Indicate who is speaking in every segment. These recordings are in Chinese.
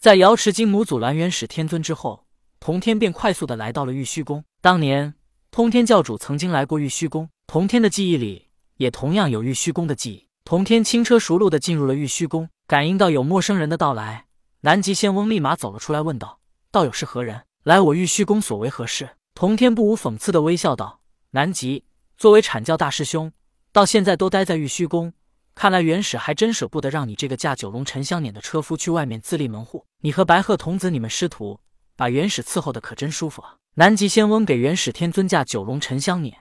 Speaker 1: 在瑶池金母阻拦元始天尊之后，童天便快速的来到了玉虚宫。当年通天教主曾经来过玉虚宫，童天的记忆里也同样有玉虚宫的记忆。童天轻车熟路的进入了玉虚宫，感应到有陌生人的到来，南极仙翁立马走了出来，问道：“道友是何人？来我玉虚宫所为何事？”童天不无讽刺的微笑道：“南极，作为阐教大师兄，到现在都待在玉虚宫。”看来元始还真舍不得让你这个驾九龙沉香辇的车夫去外面自立门户。你和白鹤童子，你们师徒把元始伺候的可真舒服啊！南极仙翁给元始天尊驾九龙沉香辇，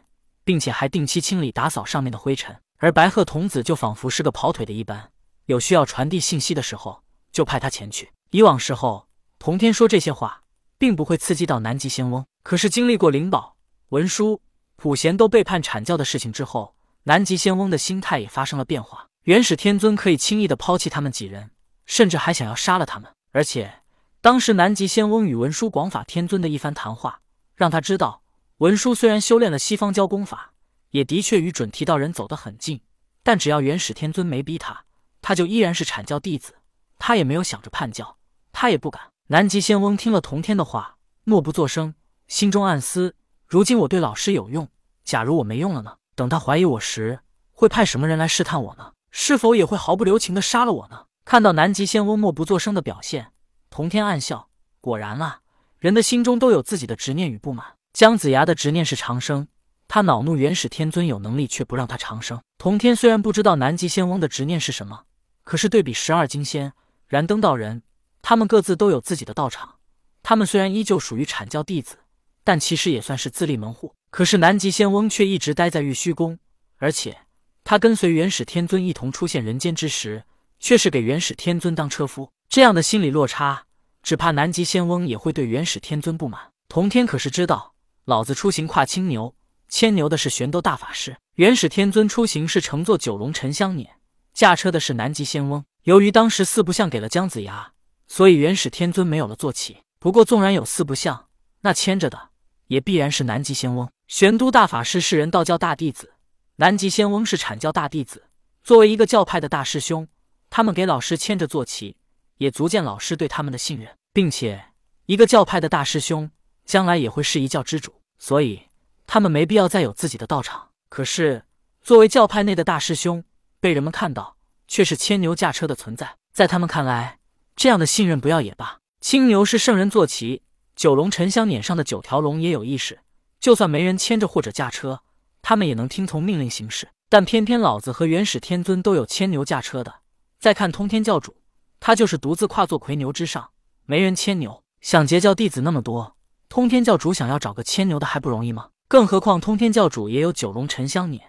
Speaker 1: 并且还定期清理打扫上面的灰尘。而白鹤童子就仿佛是个跑腿的一般，有需要传递信息的时候就派他前去。以往时候，童天说这些话，并不会刺激到南极仙翁。可是经历过灵宝、文殊、普贤都背叛阐教的事情之后，南极仙翁的心态也发生了变化。元始天尊可以轻易的抛弃他们几人，甚至还想要杀了他们。而且，当时南极仙翁与文殊广法天尊的一番谈话，让他知道，文殊虽然修炼了西方教功法，也的确与准提道人走得很近，但只要元始天尊没逼他，他就依然是阐教弟子。他也没有想着叛教，他也不敢。南极仙翁听了同天的话，默不作声，心中暗思：如今我对老师有用，假如我没用了呢？等他怀疑我时，会派什么人来试探我呢？是否也会毫不留情的杀了我呢？看到南极仙翁默不作声的表现，同天暗笑。果然啊，人的心中都有自己的执念与不满。姜子牙的执念是长生，他恼怒元始天尊有能力却不让他长生。同天虽然不知道南极仙翁的执念是什么，可是对比十二金仙、燃灯道人，他们各自都有自己的道场。他们虽然依旧属于阐教弟子，但其实也算是自立门户。可是南极仙翁却一直待在玉虚宫，而且。他跟随元始天尊一同出现人间之时，却是给元始天尊当车夫，这样的心理落差，只怕南极仙翁也会对元始天尊不满。同天可是知道，老子出行跨青牛，牵牛的是玄斗大法师，元始天尊出行是乘坐九龙沉香辇，驾车的是南极仙翁。由于当时四不像给了姜子牙，所以元始天尊没有了坐骑。不过纵然有四不像，那牵着的也必然是南极仙翁。玄都大法师是人道教大弟子。南极仙翁是阐教大弟子，作为一个教派的大师兄，他们给老师牵着坐骑，也足见老师对他们的信任，并且一个教派的大师兄将来也会是一教之主，所以他们没必要再有自己的道场。可是作为教派内的大师兄，被人们看到却是牵牛驾车的存在，在他们看来，这样的信任不要也罢。青牛是圣人坐骑，九龙沉香辇上的九条龙也有意识，就算没人牵着或者驾车。他们也能听从命令行事，但偏偏老子和元始天尊都有牵牛驾车的。再看通天教主，他就是独自跨坐魁牛之上，没人牵牛。想结教弟子那么多，通天教主想要找个牵牛的还不容易吗？更何况通天教主也有九龙沉香辇，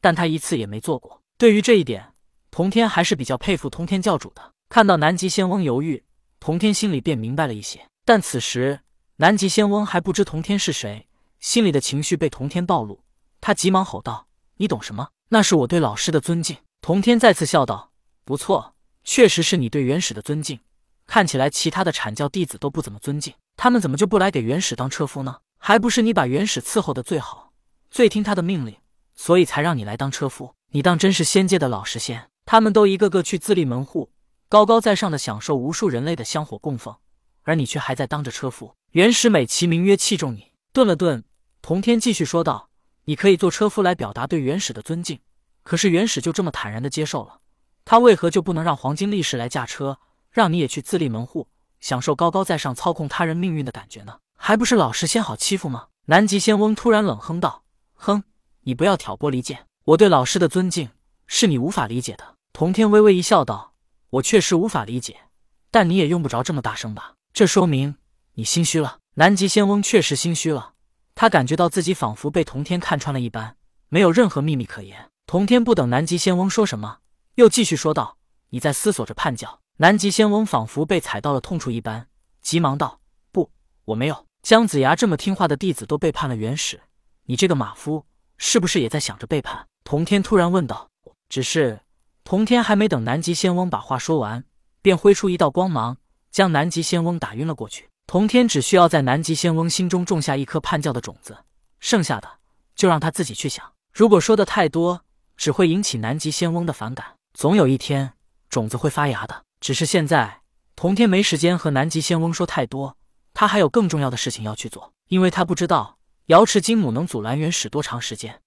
Speaker 1: 但他一次也没做过。对于这一点，童天还是比较佩服通天教主的。看到南极仙翁犹豫，童天心里便明白了一些。但此时南极仙翁还不知童天是谁，心里的情绪被童天暴露。他急忙吼道：“你懂什么？那是我对老师的尊敬。”童天再次笑道：“不错，确实是你对元始的尊敬。看起来其他的阐教弟子都不怎么尊敬，他们怎么就不来给元始当车夫呢？还不是你把元始伺候的最好，最听他的命令，所以才让你来当车夫。你当真是仙界的老实仙？他们都一个个去自立门户，高高在上的享受无数人类的香火供奉，而你却还在当着车夫。元始美其名曰器重你。”顿了顿，童天继续说道。你可以做车夫来表达对元始的尊敬，可是元始就这么坦然的接受了，他为何就不能让黄金力士来驾车，让你也去自立门户，享受高高在上操控他人命运的感觉呢？还不是老实仙好欺负吗？南极仙翁突然冷哼道：“哼，你不要挑拨离间，我对老师的尊敬是你无法理解的。”童天微微一笑，道：“我确实无法理解，但你也用不着这么大声吧？这说明你心虚了。”南极仙翁确实心虚了。他感觉到自己仿佛被童天看穿了一般，没有任何秘密可言。童天不等南极仙翁说什么，又继续说道：“你在思索着叛教。”南极仙翁仿佛被踩到了痛处一般，急忙道：“不，我没有。姜子牙这么听话的弟子都背叛了元始，你这个马夫是不是也在想着背叛？”童天突然问道。只是童天还没等南极仙翁把话说完，便挥出一道光芒，将南极仙翁打晕了过去。童天只需要在南极仙翁心中种下一颗叛教的种子，剩下的就让他自己去想。如果说的太多，只会引起南极仙翁的反感。总有一天，种子会发芽的。只是现在，童天没时间和南极仙翁说太多，他还有更重要的事情要去做，因为他不知道瑶池金母能阻拦原始多长时间。